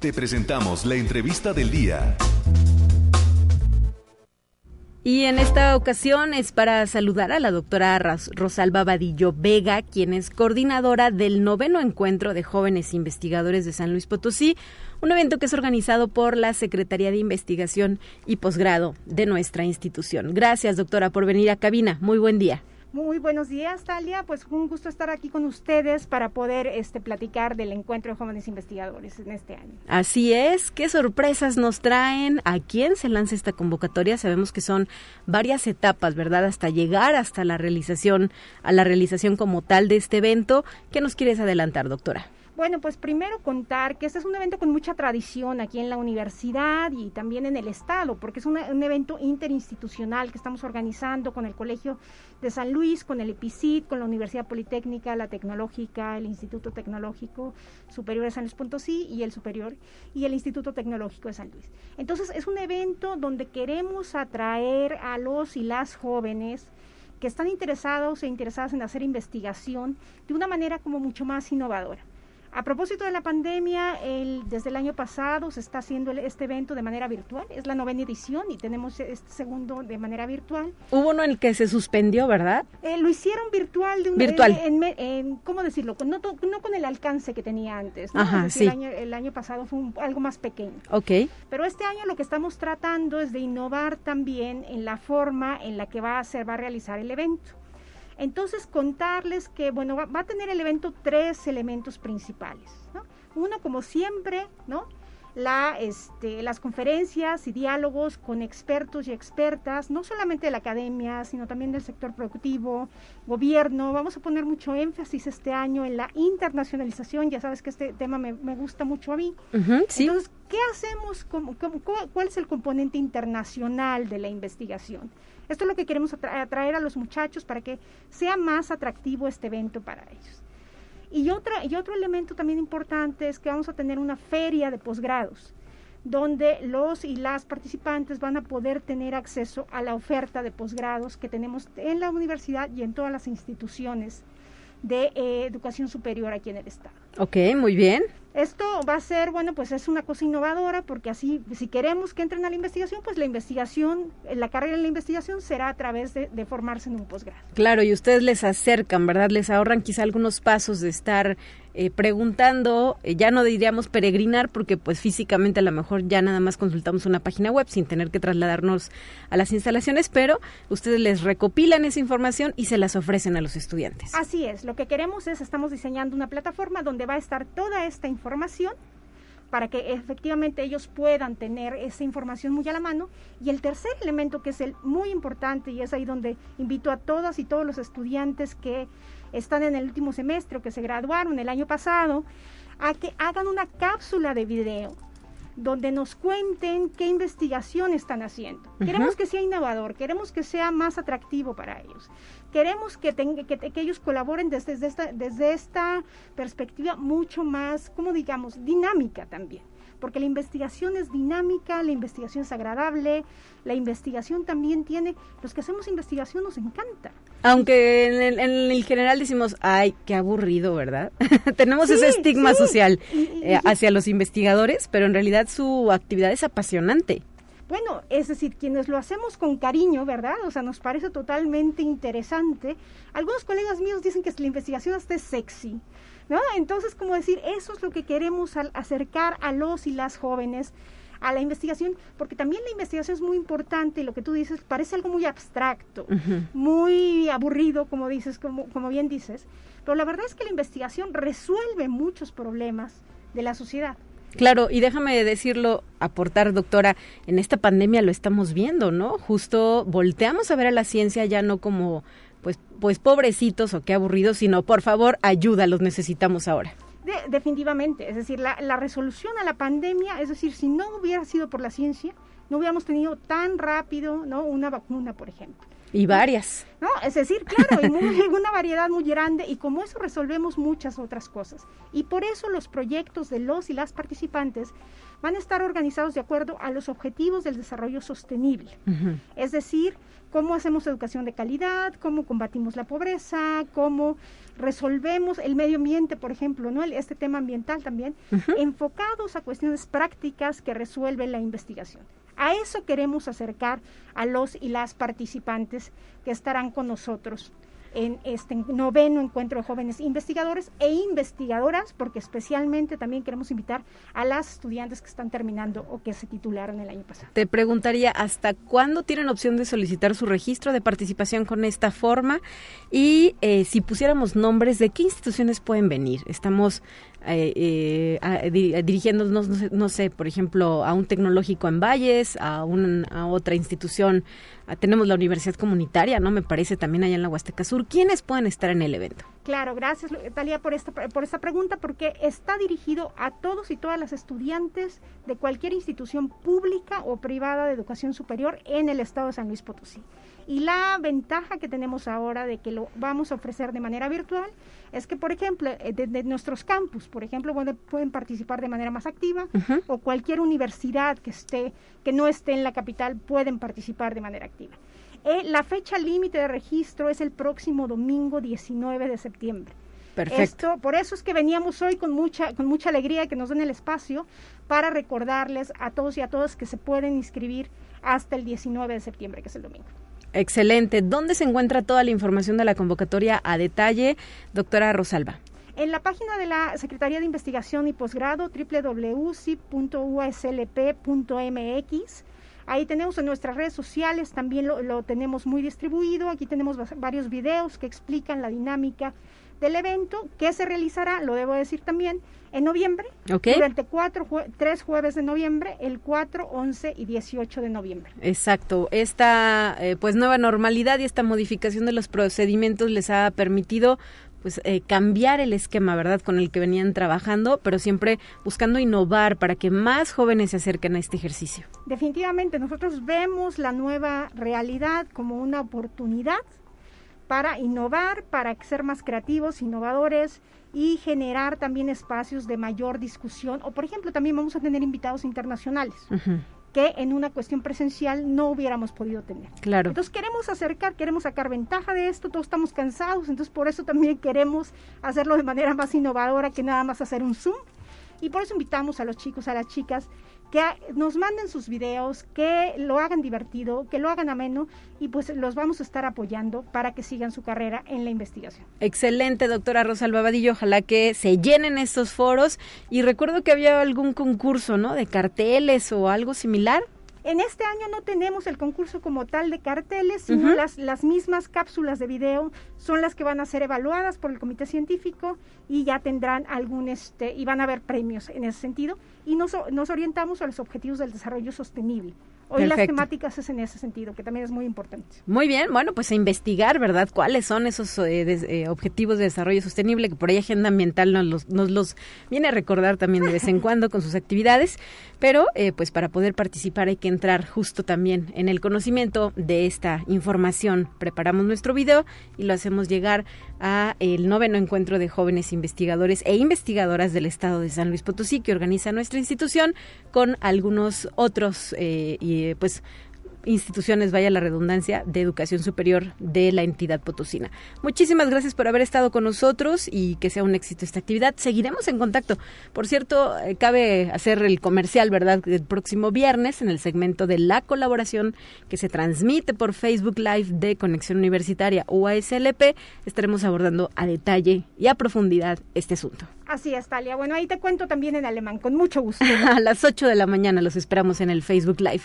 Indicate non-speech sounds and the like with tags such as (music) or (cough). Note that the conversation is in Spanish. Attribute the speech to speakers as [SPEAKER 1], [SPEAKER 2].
[SPEAKER 1] Te presentamos la entrevista del día.
[SPEAKER 2] Y en esta ocasión es para saludar a la doctora Rosalba Vadillo Vega, quien es coordinadora del noveno encuentro de jóvenes investigadores de San Luis Potosí, un evento que es organizado por la Secretaría de Investigación y Posgrado de nuestra institución. Gracias, doctora, por venir a cabina. Muy buen día.
[SPEAKER 3] Muy buenos días, Talia. Pues un gusto estar aquí con ustedes para poder este, platicar del encuentro de jóvenes investigadores en este año.
[SPEAKER 2] Así es. ¿Qué sorpresas nos traen? ¿A quién se lanza esta convocatoria? Sabemos que son varias etapas, ¿verdad? Hasta llegar hasta la realización, a la realización como tal de este evento. ¿Qué nos quieres adelantar, doctora?
[SPEAKER 3] Bueno, pues primero contar que este es un evento con mucha tradición aquí en la universidad y también en el estado, porque es un evento interinstitucional que estamos organizando con el Colegio de San Luis, con el EPICIT, con la Universidad Politécnica, la Tecnológica, el Instituto Tecnológico Superior de San Luis Potosí y el Superior y el Instituto Tecnológico de San Luis. Entonces es un evento donde queremos atraer a los y las jóvenes que están interesados e interesadas en hacer investigación de una manera como mucho más innovadora. A propósito de la pandemia, desde el año pasado se está haciendo este evento de manera virtual. Es la novena edición y tenemos este segundo de manera virtual.
[SPEAKER 2] Hubo uno en el que se suspendió, ¿verdad?
[SPEAKER 3] Eh, lo hicieron virtual. De
[SPEAKER 2] virtual.
[SPEAKER 3] En, ¿Cómo decirlo? No, no, con el alcance que tenía antes.
[SPEAKER 2] Ajá, sí.
[SPEAKER 3] el, año, pasado fue algo más pequeño.
[SPEAKER 2] Ok.
[SPEAKER 3] Pero este año lo que estamos tratando es de innovar también en la forma en la que va a, ser, va a realizar el evento. Entonces, contarles que, bueno, va, a tener el evento tres elementos principales. ¿no? Uno, como siempre, ¿no? La, este, las conferencias y diálogos con expertos y expertas, no solamente de la academia, sino también del sector productivo, gobierno. Vamos a poner mucho énfasis este año en la internacionalización. Ya sabes que este tema me, gusta mucho a mí. Entonces, ¿qué hacemos? cuál es el componente internacional de la investigación? Esto es lo que queremos atraer a los muchachos para que sea más atractivo este evento para ellos. Y, otra, y otro elemento también importante es que vamos a tener una feria de posgrados, donde los y las participantes van a poder tener acceso a la oferta de posgrados que tenemos en la universidad y en todas las instituciones de eh, educación superior aquí en el estado.
[SPEAKER 2] Ok, muy bien.
[SPEAKER 3] Esto va a ser, bueno, pues es una cosa innovadora porque así, si queremos que entren a la investigación, pues la investigación, la carrera en la investigación será a través de, de formarse en un posgrado.
[SPEAKER 2] Claro, y ustedes les acercan, ¿verdad? Les ahorran quizá algunos pasos de estar eh, preguntando, eh, ya no diríamos peregrinar porque pues físicamente a lo mejor ya nada más consultamos una página web sin tener que trasladarnos a las instalaciones, pero ustedes les recopilan esa información y se las ofrecen a los estudiantes.
[SPEAKER 3] Así es, lo que queremos es, estamos diseñando una plataforma donde va a estar toda esta información para que efectivamente ellos puedan tener esa información muy a la mano. Y el tercer elemento que es el muy importante y es ahí donde invito a todas y todos los estudiantes que están en el último semestre o que se graduaron el año pasado, a que hagan una cápsula de video donde nos cuenten qué investigación están haciendo. Queremos que sea innovador, queremos que sea más atractivo para ellos. Queremos que, que, ellos colaboren desde, esta, desde esta perspectiva mucho más, como digamos, dinámica también porque la investigación es dinámica, la investigación es agradable, la investigación también tiene, los que hacemos investigación nos encanta.
[SPEAKER 2] Aunque en el, general decimos, ay, qué aburrido, ¿verdad? (laughs) Tenemos ese estigma social eh, hacia los investigadores, pero en realidad su actividad es apasionante.
[SPEAKER 3] Bueno, es decir, quienes lo hacemos con cariño, ¿verdad? O sea, nos parece totalmente interesante. Algunos colegas míos dicen que la investigación hasta es sexy. ¿no? Entonces, como decir, eso es lo que queremos acercar a los y las jóvenes a la investigación, porque también la investigación es muy importante, y lo que tú dices parece algo muy abstracto, muy aburrido, como dices, como, como bien dices, pero la verdad es que la investigación resuelve muchos problemas de la sociedad.
[SPEAKER 2] Claro, y déjame decirlo, aportar, doctora, en esta pandemia lo estamos viendo, ¿no? Justo volteamos a ver a la ciencia ya no como pues, pues pobrecitos o qué aburridos, sino por favor ayuda, los necesitamos ahora.
[SPEAKER 3] definitivamente, es decir, la, la resolución a la pandemia, es decir, si no hubiera sido por la ciencia, no hubiéramos tenido tan rápido ¿no? una vacuna, por ejemplo.
[SPEAKER 2] Y varias.
[SPEAKER 3] ¿No? Es decir, claro, (laughs) hay una variedad muy grande y como eso resolvemos muchas otras cosas. Y por eso los proyectos de los y las participantes van a estar organizados de acuerdo a los objetivos del desarrollo sostenible. Es decir, cómo hacemos educación de calidad, cómo combatimos la pobreza, cómo resolvemos el medio ambiente, por ejemplo, ¿no? este tema ambiental también, enfocados a cuestiones prácticas que resuelven la investigación. A eso queremos acercar a los y las participantes que estarán con nosotros en este noveno encuentro de jóvenes investigadores e investigadoras, porque especialmente también queremos invitar a las estudiantes que están terminando o que se titularon el año pasado.
[SPEAKER 2] Te preguntaría, ¿hasta cuándo tienen opción de solicitar su registro de participación con esta forma? Y eh, si pusiéramos nombres, ¿de qué instituciones pueden venir? Estamos eh, eh, dirigiéndonos, no sé, por ejemplo, a un tecnológico en Valles, a, a otra institución tenemos la universidad comunitaria, ¿no? Me parece también allá en la Huasteca Sur. ¿Quiénes pueden estar en el evento?
[SPEAKER 3] Claro, gracias Talia por esta, por esta pregunta, porque está dirigido a todos y todas las estudiantes de cualquier institución pública o privada de educación superior en el estado de San Luis Potosí. Y la ventaja que tenemos ahora de que lo vamos a ofrecer de manera virtual es que, por ejemplo, eh, de, nuestros campus, por ejemplo, pueden participar de manera más activa o cualquier universidad que esté que no esté en la capital pueden participar de manera activa. Eh, la fecha límite de registro es el próximo domingo 19 de septiembre.
[SPEAKER 2] Perfecto.
[SPEAKER 3] por eso es que veníamos hoy con mucha, con mucha alegría que nos den el espacio para recordarles a todos y a todas que se pueden inscribir hasta el 19 de septiembre, que es el domingo.
[SPEAKER 2] Excelente. ¿Dónde se encuentra toda la información de la convocatoria a detalle, doctora Rosalba?
[SPEAKER 3] En la página de la Secretaría de Investigación y Posgrado, www.uslp.mx. Ahí tenemos en nuestras redes sociales, también lo, lo, tenemos muy distribuido. Aquí tenemos varios videos que explican la dinámica del evento que se realizará, lo debo decir también, en noviembre, durante cuatro, tres jueves de noviembre, el 4, 11 y 18 de noviembre.
[SPEAKER 2] Exacto. Esta eh, pues nueva normalidad y esta modificación de los procedimientos les ha permitido pues eh, cambiar el esquema, ¿verdad?, con el que venían trabajando, pero siempre buscando innovar para que más jóvenes se acerquen a este ejercicio.
[SPEAKER 3] Definitivamente, nosotros vemos la nueva realidad como una oportunidad para innovar, para ser más creativos, innovadores y generar también espacios de mayor discusión. O, por ejemplo, también vamos a tener invitados internacionales. que en una cuestión presencial no hubiéramos podido tener.
[SPEAKER 2] Claro.
[SPEAKER 3] Entonces queremos acercar, queremos sacar ventaja de esto, todos estamos cansados, entonces por eso también queremos hacerlo de manera más innovadora que nada más hacer un Zoom. Y por eso invitamos a los chicos, a las chicas que nos manden sus videos, que lo hagan divertido, que lo hagan ameno y pues los vamos a estar apoyando para que sigan su carrera en la investigación.
[SPEAKER 2] Excelente, doctora Rosalba Badillo, ojalá que se llenen estos foros y recuerdo que había algún concurso, ¿no? De carteles o algo similar.
[SPEAKER 3] En este año no tenemos el concurso como tal de carteles, sino las, las mismas cápsulas de video son las que van a ser evaluadas por el comité científico y ya tendrán algún, este, y van a haber premios en ese sentido. Y nos, nos orientamos a los objetivos del desarrollo sostenible. Hoy las temáticas es en ese sentido, que también es muy importante.
[SPEAKER 2] Muy bien, bueno, pues a investigar, ¿verdad? ¿Cuáles son esos eh, eh, objetivos de desarrollo sostenible? Que por ahí Agenda Ambiental nos los, nos los viene a recordar también de vez en (laughs) cuando con sus actividades, pero eh, pues para poder participar hay que entrar justo también en el conocimiento de esta información. Preparamos nuestro video y lo hacemos llegar a el noveno encuentro de jóvenes investigadores e investigadoras del estado de San Luis Potosí que organiza nuestra institución con algunos otros eh, pues instituciones, vaya la redundancia, de educación superior de la entidad potosina. Muchísimas gracias por haber estado con nosotros y que sea un éxito esta actividad. Seguiremos en contacto. Por cierto, eh, cabe hacer el comercial, ¿verdad?, el próximo viernes en el segmento de la colaboración que se transmite por Facebook Live de Conexión Universitaria UASLP. Estaremos abordando a detalle y a profundidad este asunto.
[SPEAKER 3] Así es, Talia. Bueno, ahí te cuento también en alemán, con mucho gusto. (laughs)
[SPEAKER 2] a las 8 de la mañana los esperamos en el Facebook Live.